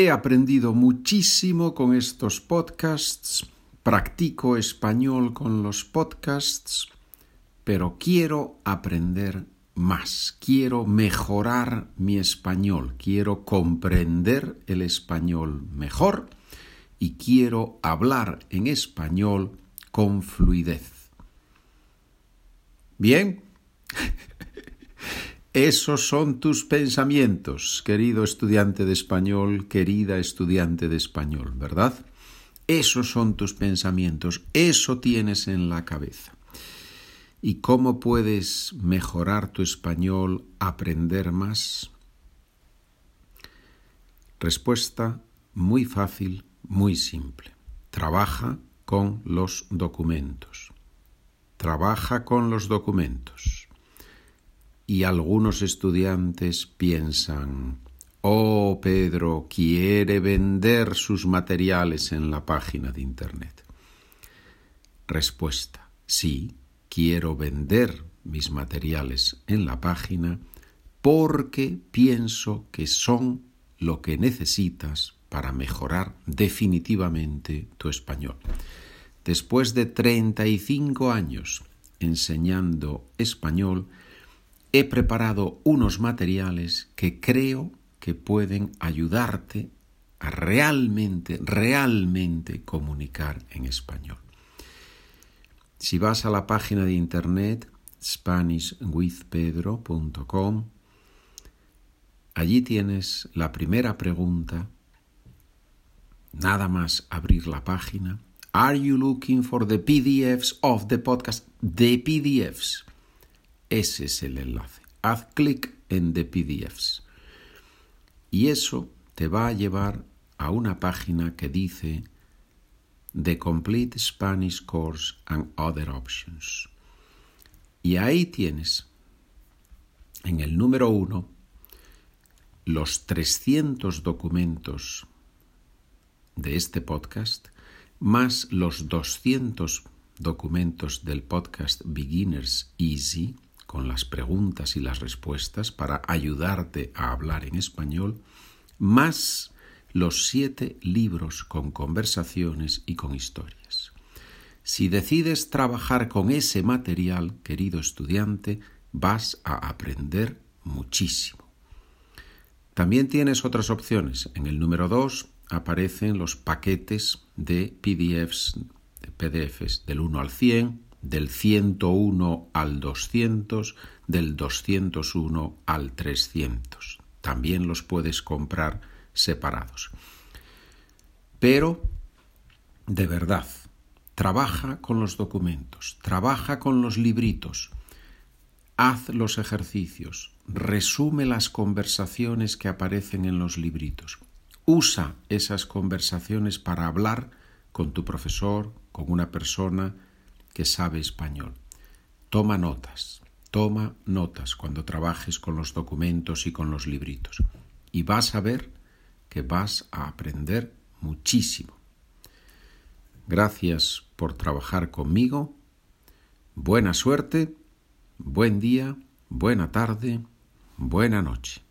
He aprendido muchísimo con estos podcasts, practico español con los podcasts, pero quiero aprender más, quiero mejorar mi español, quiero comprender el español mejor y quiero hablar en español con fluidez. Bien, esos son tus pensamientos, querido estudiante de español, querida estudiante de español, ¿verdad? Esos son tus pensamientos, eso tienes en la cabeza. ¿Y cómo puedes mejorar tu español, aprender más? Respuesta muy fácil, muy simple. Trabaja con los documentos. Trabaja con los documentos. Y algunos estudiantes piensan, oh Pedro quiere vender sus materiales en la página de Internet. Respuesta, sí, quiero vender mis materiales en la página porque pienso que son lo que necesitas para mejorar definitivamente tu español. Después de 35 años enseñando español, he preparado unos materiales que creo que pueden ayudarte a realmente, realmente comunicar en español. Si vas a la página de internet SpanishWithPedro.com, allí tienes la primera pregunta. Nada más abrir la página. Are you looking for the PDFs of the podcast? The PDFs. Ese es el enlace. Haz clic en The PDFs. Y eso te va a llevar a una página que dice The Complete Spanish Course and Other Options. Y ahí tienes, en el número uno, los 300 documentos de este podcast, más los 200 documentos del podcast Beginners Easy, con las preguntas y las respuestas para ayudarte a hablar en español, más los siete libros con conversaciones y con historias. Si decides trabajar con ese material, querido estudiante, vas a aprender muchísimo. También tienes otras opciones. En el número 2 aparecen los paquetes de PDFs, PDFs del 1 al 100, del 101 al 200, del 201 al 300. También los puedes comprar separados. Pero, de verdad, trabaja con los documentos, trabaja con los libritos, haz los ejercicios, resume las conversaciones que aparecen en los libritos, usa esas conversaciones para hablar con tu profesor, con una persona que sabe español. Toma notas, toma notas cuando trabajes con los documentos y con los libritos. Y vas a ver que vas a aprender muchísimo. Gracias por trabajar conmigo. Buena suerte, buen día, buena tarde, buena noche.